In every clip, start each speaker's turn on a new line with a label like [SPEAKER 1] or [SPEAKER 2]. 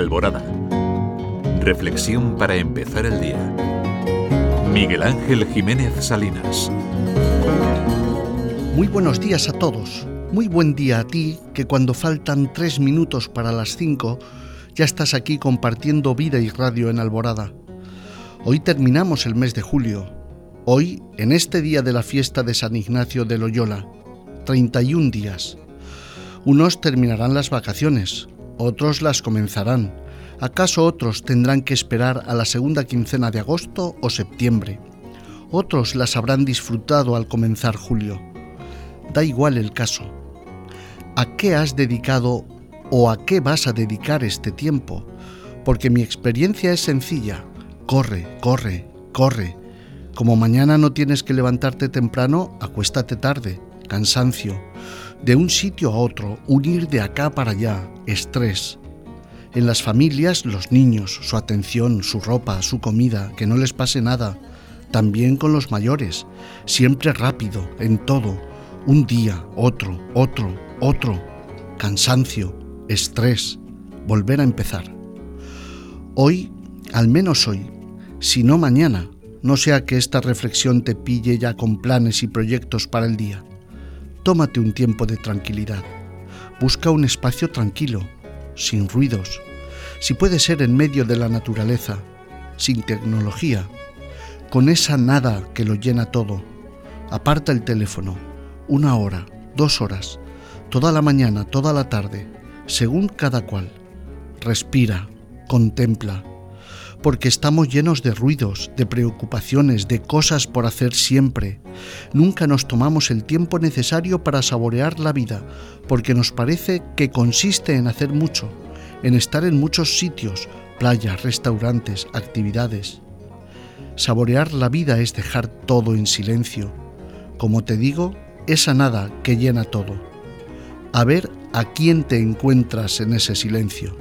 [SPEAKER 1] Alborada. Reflexión para empezar el día. Miguel Ángel Jiménez Salinas.
[SPEAKER 2] Muy buenos días a todos. Muy buen día a ti que cuando faltan tres minutos para las cinco ya estás aquí compartiendo vida y radio en Alborada. Hoy terminamos el mes de julio. Hoy, en este día de la fiesta de San Ignacio de Loyola. 31 días. Unos terminarán las vacaciones, otros las comenzarán. ¿Acaso otros tendrán que esperar a la segunda quincena de agosto o septiembre? Otros las habrán disfrutado al comenzar julio. Da igual el caso. ¿A qué has dedicado o a qué vas a dedicar este tiempo? Porque mi experiencia es sencilla. Corre, corre, corre. Como mañana no tienes que levantarte temprano, acuéstate tarde. Cansancio de un sitio a otro, unir de acá para allá, estrés. En las familias, los niños, su atención, su ropa, su comida, que no les pase nada. También con los mayores, siempre rápido, en todo. Un día, otro, otro, otro. Cansancio, estrés, volver a empezar. Hoy, al menos hoy, si no mañana, no sea que esta reflexión te pille ya con planes y proyectos para el día. Tómate un tiempo de tranquilidad. Busca un espacio tranquilo, sin ruidos. Si puede ser en medio de la naturaleza, sin tecnología, con esa nada que lo llena todo. Aparta el teléfono, una hora, dos horas, toda la mañana, toda la tarde, según cada cual. Respira, contempla, porque estamos llenos de ruidos, de preocupaciones, de cosas por hacer siempre. Nunca nos tomamos el tiempo necesario para saborear la vida, porque nos parece que consiste en hacer mucho, en estar en muchos sitios, playas, restaurantes, actividades. Saborear la vida es dejar todo en silencio. Como te digo, esa nada que llena todo. A ver a quién te encuentras en ese silencio.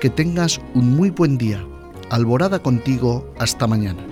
[SPEAKER 2] Que tengas un muy buen día Alborada contigo, hasta mañana.